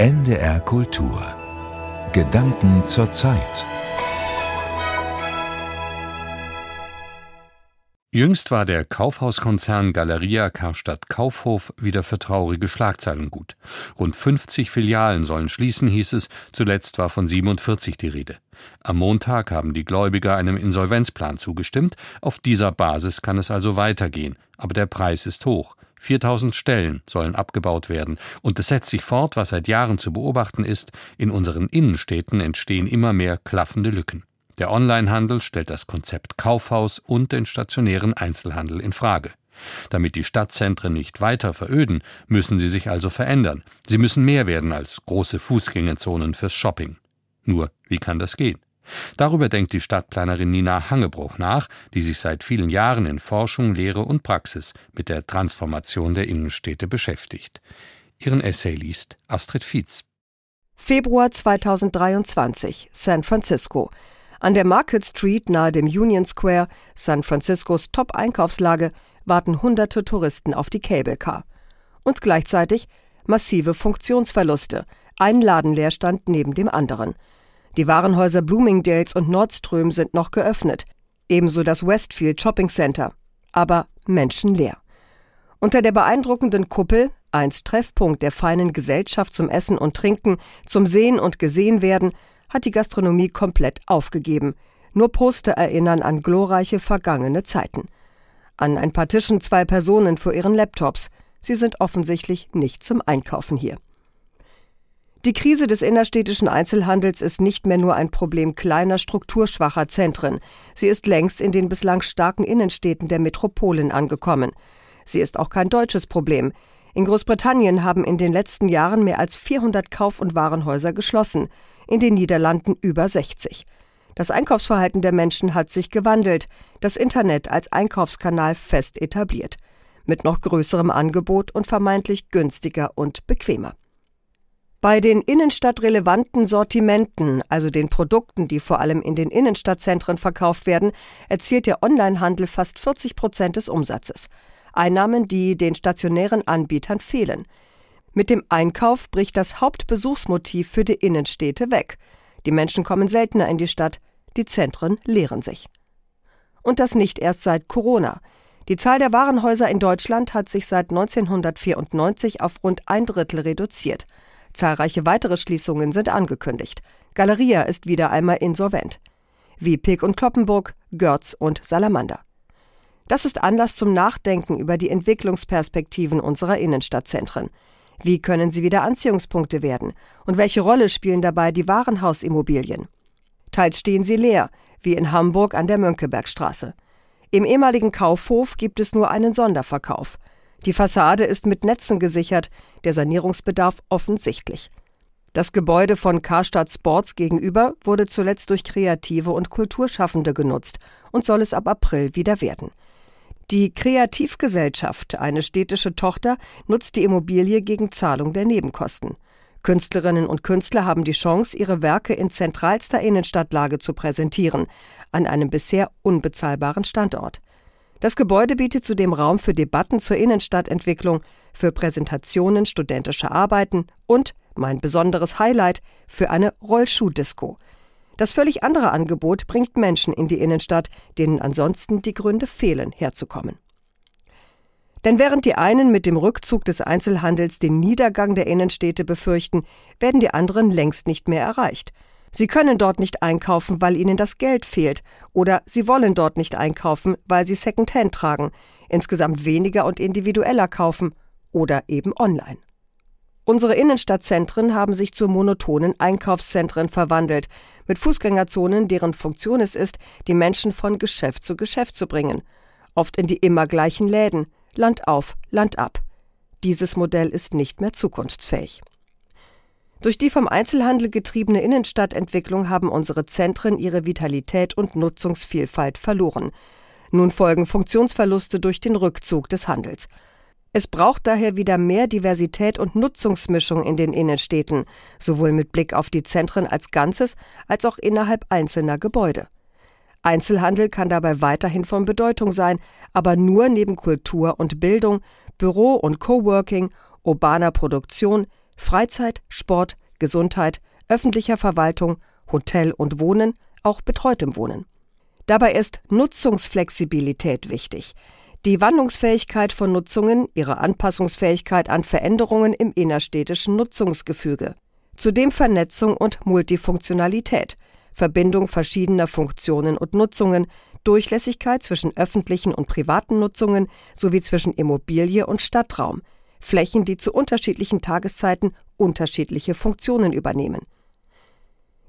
NDR Kultur. Gedanken zur Zeit. Jüngst war der Kaufhauskonzern Galeria Karstadt Kaufhof wieder für traurige Schlagzeilen gut. Rund 50 Filialen sollen schließen, hieß es, zuletzt war von 47 die Rede. Am Montag haben die Gläubiger einem Insolvenzplan zugestimmt, auf dieser Basis kann es also weitergehen, aber der Preis ist hoch. 4000 Stellen sollen abgebaut werden, und es setzt sich fort, was seit Jahren zu beobachten ist, in unseren Innenstädten entstehen immer mehr klaffende Lücken. Der Onlinehandel stellt das Konzept Kaufhaus und den stationären Einzelhandel in Frage. Damit die Stadtzentren nicht weiter veröden, müssen sie sich also verändern. Sie müssen mehr werden als große Fußgängerzonen fürs Shopping. Nur, wie kann das gehen? Darüber denkt die Stadtplanerin Nina Hangebruch nach, die sich seit vielen Jahren in Forschung, Lehre und Praxis mit der Transformation der Innenstädte beschäftigt. Ihren Essay liest Astrid Fietz. Februar 2023, San Francisco. An der Market Street nahe dem Union Square, San Franciscos Top-Einkaufslage, warten hunderte Touristen auf die Cable Car. Und gleichzeitig massive Funktionsverluste, ein Ladenleerstand neben dem anderen. Die Warenhäuser Bloomingdales und Nordström sind noch geöffnet, ebenso das Westfield Shopping Center, aber menschenleer. Unter der beeindruckenden Kuppel, einst Treffpunkt der feinen Gesellschaft zum Essen und Trinken, zum Sehen und Gesehenwerden, hat die Gastronomie komplett aufgegeben. Nur Poster erinnern an glorreiche vergangene Zeiten. An ein paar Tischen zwei Personen vor ihren Laptops. Sie sind offensichtlich nicht zum Einkaufen hier. Die Krise des innerstädtischen Einzelhandels ist nicht mehr nur ein Problem kleiner, strukturschwacher Zentren. Sie ist längst in den bislang starken Innenstädten der Metropolen angekommen. Sie ist auch kein deutsches Problem. In Großbritannien haben in den letzten Jahren mehr als 400 Kauf- und Warenhäuser geschlossen in den Niederlanden über 60. Das Einkaufsverhalten der Menschen hat sich gewandelt, das Internet als Einkaufskanal fest etabliert, mit noch größerem Angebot und vermeintlich günstiger und bequemer. Bei den innenstadtrelevanten Sortimenten, also den Produkten, die vor allem in den Innenstadtzentren verkauft werden, erzielt der Onlinehandel fast 40 Prozent des Umsatzes. Einnahmen, die den stationären Anbietern fehlen. Mit dem Einkauf bricht das Hauptbesuchsmotiv für die Innenstädte weg. Die Menschen kommen seltener in die Stadt, die Zentren leeren sich. Und das nicht erst seit Corona. Die Zahl der Warenhäuser in Deutschland hat sich seit 1994 auf rund ein Drittel reduziert. Zahlreiche weitere Schließungen sind angekündigt. Galeria ist wieder einmal insolvent. Wie Pick und Kloppenburg, Görz und Salamander. Das ist Anlass zum Nachdenken über die Entwicklungsperspektiven unserer Innenstadtzentren. Wie können sie wieder Anziehungspunkte werden? Und welche Rolle spielen dabei die Warenhausimmobilien? Teils stehen sie leer, wie in Hamburg an der Mönckebergstraße. Im ehemaligen Kaufhof gibt es nur einen Sonderverkauf. Die Fassade ist mit Netzen gesichert, der Sanierungsbedarf offensichtlich. Das Gebäude von Karstadt Sports gegenüber wurde zuletzt durch Kreative und Kulturschaffende genutzt und soll es ab April wieder werden. Die Kreativgesellschaft, eine städtische Tochter, nutzt die Immobilie gegen Zahlung der Nebenkosten. Künstlerinnen und Künstler haben die Chance, ihre Werke in zentralster Innenstadtlage zu präsentieren, an einem bisher unbezahlbaren Standort. Das Gebäude bietet zudem Raum für Debatten zur Innenstadtentwicklung, für Präsentationen studentischer Arbeiten und, mein besonderes Highlight, für eine Rollschuhdisco – das völlig andere Angebot bringt Menschen in die Innenstadt, denen ansonsten die Gründe fehlen, herzukommen. Denn während die einen mit dem Rückzug des Einzelhandels den Niedergang der Innenstädte befürchten, werden die anderen längst nicht mehr erreicht. Sie können dort nicht einkaufen, weil ihnen das Geld fehlt, oder sie wollen dort nicht einkaufen, weil sie Secondhand tragen, insgesamt weniger und individueller kaufen oder eben online. Unsere Innenstadtzentren haben sich zu monotonen Einkaufszentren verwandelt, mit Fußgängerzonen, deren Funktion es ist, die Menschen von Geschäft zu Geschäft zu bringen. Oft in die immer gleichen Läden, Land auf, Land ab. Dieses Modell ist nicht mehr zukunftsfähig. Durch die vom Einzelhandel getriebene Innenstadtentwicklung haben unsere Zentren ihre Vitalität und Nutzungsvielfalt verloren. Nun folgen Funktionsverluste durch den Rückzug des Handels. Es braucht daher wieder mehr Diversität und Nutzungsmischung in den Innenstädten, sowohl mit Blick auf die Zentren als Ganzes als auch innerhalb einzelner Gebäude. Einzelhandel kann dabei weiterhin von Bedeutung sein, aber nur neben Kultur und Bildung, Büro und Coworking, urbaner Produktion, Freizeit, Sport, Gesundheit, öffentlicher Verwaltung, Hotel und Wohnen, auch betreutem Wohnen. Dabei ist Nutzungsflexibilität wichtig. Die Wandlungsfähigkeit von Nutzungen, ihre Anpassungsfähigkeit an Veränderungen im innerstädtischen Nutzungsgefüge. Zudem Vernetzung und Multifunktionalität, Verbindung verschiedener Funktionen und Nutzungen, Durchlässigkeit zwischen öffentlichen und privaten Nutzungen sowie zwischen Immobilie und Stadtraum, Flächen, die zu unterschiedlichen Tageszeiten unterschiedliche Funktionen übernehmen.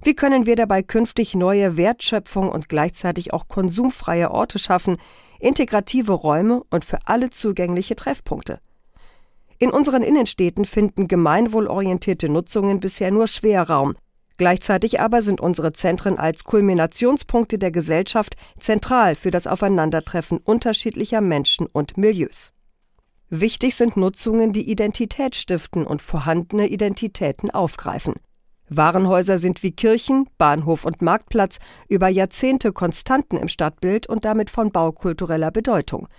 Wie können wir dabei künftig neue Wertschöpfung und gleichzeitig auch konsumfreie Orte schaffen, integrative Räume und für alle zugängliche Treffpunkte? In unseren Innenstädten finden gemeinwohlorientierte Nutzungen bisher nur schwer Raum. Gleichzeitig aber sind unsere Zentren als Kulminationspunkte der Gesellschaft zentral für das Aufeinandertreffen unterschiedlicher Menschen und Milieus. Wichtig sind Nutzungen, die Identität stiften und vorhandene Identitäten aufgreifen. Warenhäuser sind wie Kirchen, Bahnhof und Marktplatz über Jahrzehnte Konstanten im Stadtbild und damit von baukultureller Bedeutung.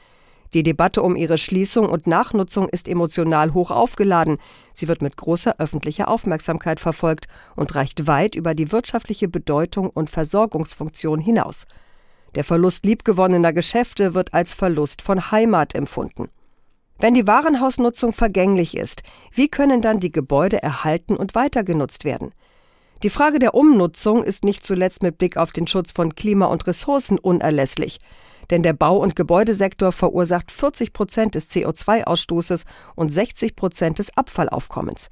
Die Debatte um ihre Schließung und Nachnutzung ist emotional hoch aufgeladen. Sie wird mit großer öffentlicher Aufmerksamkeit verfolgt und reicht weit über die wirtschaftliche Bedeutung und Versorgungsfunktion hinaus. Der Verlust liebgewonnener Geschäfte wird als Verlust von Heimat empfunden. Wenn die Warenhausnutzung vergänglich ist, wie können dann die Gebäude erhalten und weiter genutzt werden? Die Frage der Umnutzung ist nicht zuletzt mit Blick auf den Schutz von Klima und Ressourcen unerlässlich. Denn der Bau- und Gebäudesektor verursacht 40 Prozent des CO2-Ausstoßes und 60 Prozent des Abfallaufkommens.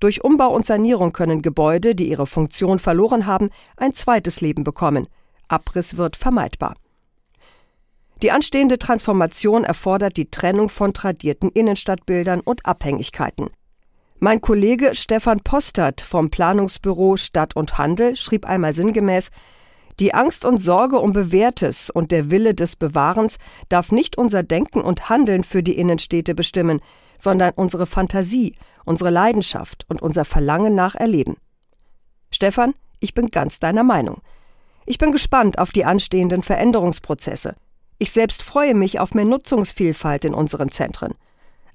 Durch Umbau und Sanierung können Gebäude, die ihre Funktion verloren haben, ein zweites Leben bekommen. Abriss wird vermeidbar. Die anstehende Transformation erfordert die Trennung von tradierten Innenstadtbildern und Abhängigkeiten. Mein Kollege Stefan Postert vom Planungsbüro Stadt und Handel schrieb einmal sinngemäß, die Angst und Sorge um Bewährtes und der Wille des Bewahrens darf nicht unser Denken und Handeln für die Innenstädte bestimmen, sondern unsere Fantasie, unsere Leidenschaft und unser Verlangen nach Erleben. Stefan, ich bin ganz deiner Meinung. Ich bin gespannt auf die anstehenden Veränderungsprozesse. Ich selbst freue mich auf mehr Nutzungsvielfalt in unseren Zentren.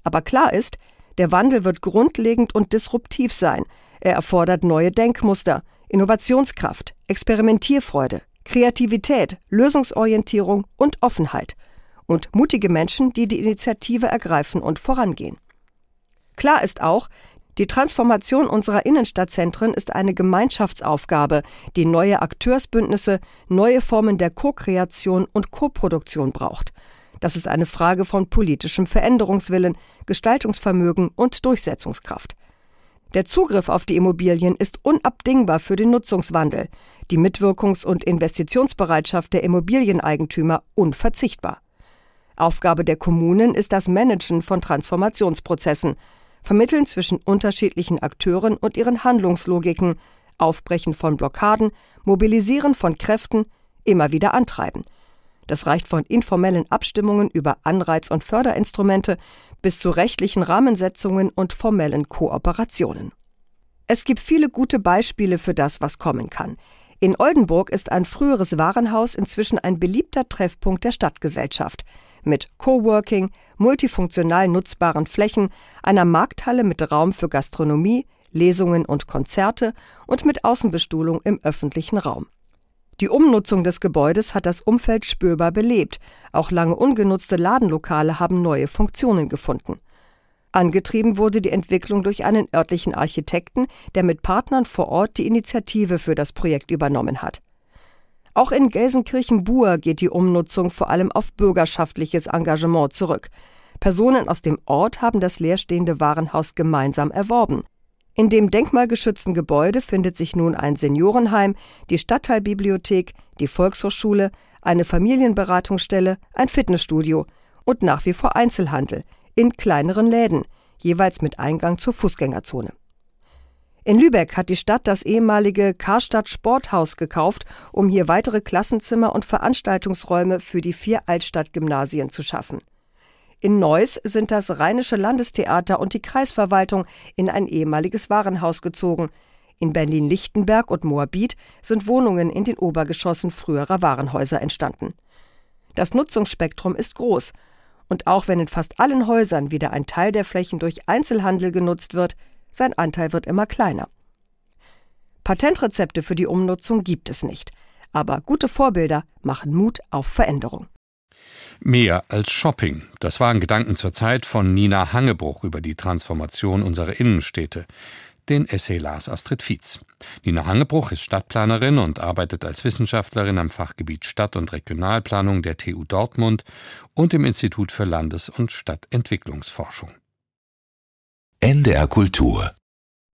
Aber klar ist, der Wandel wird grundlegend und disruptiv sein. Er erfordert neue Denkmuster, Innovationskraft, Experimentierfreude, Kreativität, Lösungsorientierung und Offenheit. Und mutige Menschen, die die Initiative ergreifen und vorangehen. Klar ist auch, die Transformation unserer Innenstadtzentren ist eine Gemeinschaftsaufgabe, die neue Akteursbündnisse, neue Formen der Co-Kreation und Co-Produktion braucht. Das ist eine Frage von politischem Veränderungswillen, Gestaltungsvermögen und Durchsetzungskraft. Der Zugriff auf die Immobilien ist unabdingbar für den Nutzungswandel, die Mitwirkungs- und Investitionsbereitschaft der Immobilieneigentümer unverzichtbar. Aufgabe der Kommunen ist das Managen von Transformationsprozessen, Vermitteln zwischen unterschiedlichen Akteuren und ihren Handlungslogiken, Aufbrechen von Blockaden, Mobilisieren von Kräften, immer wieder antreiben. Das reicht von informellen Abstimmungen über Anreiz- und Förderinstrumente bis zu rechtlichen Rahmensetzungen und formellen Kooperationen. Es gibt viele gute Beispiele für das, was kommen kann. In Oldenburg ist ein früheres Warenhaus inzwischen ein beliebter Treffpunkt der Stadtgesellschaft mit Coworking, multifunktional nutzbaren Flächen, einer Markthalle mit Raum für Gastronomie, Lesungen und Konzerte und mit Außenbestuhlung im öffentlichen Raum. Die Umnutzung des Gebäudes hat das Umfeld spürbar belebt. Auch lange ungenutzte Ladenlokale haben neue Funktionen gefunden. Angetrieben wurde die Entwicklung durch einen örtlichen Architekten, der mit Partnern vor Ort die Initiative für das Projekt übernommen hat. Auch in Gelsenkirchen-Buhr geht die Umnutzung vor allem auf bürgerschaftliches Engagement zurück. Personen aus dem Ort haben das leerstehende Warenhaus gemeinsam erworben. In dem denkmalgeschützten Gebäude findet sich nun ein Seniorenheim, die Stadtteilbibliothek, die Volkshochschule, eine Familienberatungsstelle, ein Fitnessstudio und nach wie vor Einzelhandel in kleineren Läden, jeweils mit Eingang zur Fußgängerzone. In Lübeck hat die Stadt das ehemalige Karstadt Sporthaus gekauft, um hier weitere Klassenzimmer und Veranstaltungsräume für die vier Altstadtgymnasien zu schaffen. In Neuss sind das Rheinische Landestheater und die Kreisverwaltung in ein ehemaliges Warenhaus gezogen. In Berlin-Lichtenberg und Moabit sind Wohnungen in den Obergeschossen früherer Warenhäuser entstanden. Das Nutzungsspektrum ist groß. Und auch wenn in fast allen Häusern wieder ein Teil der Flächen durch Einzelhandel genutzt wird, sein Anteil wird immer kleiner. Patentrezepte für die Umnutzung gibt es nicht, aber gute Vorbilder machen Mut auf Veränderung. Mehr als Shopping. Das waren Gedanken zur Zeit von Nina Hangebruch über die Transformation unserer Innenstädte. Den Essay las Astrid Fietz. Nina Hangebruch ist Stadtplanerin und arbeitet als Wissenschaftlerin am Fachgebiet Stadt- und Regionalplanung der TU Dortmund und im Institut für Landes- und Stadtentwicklungsforschung. NDR Kultur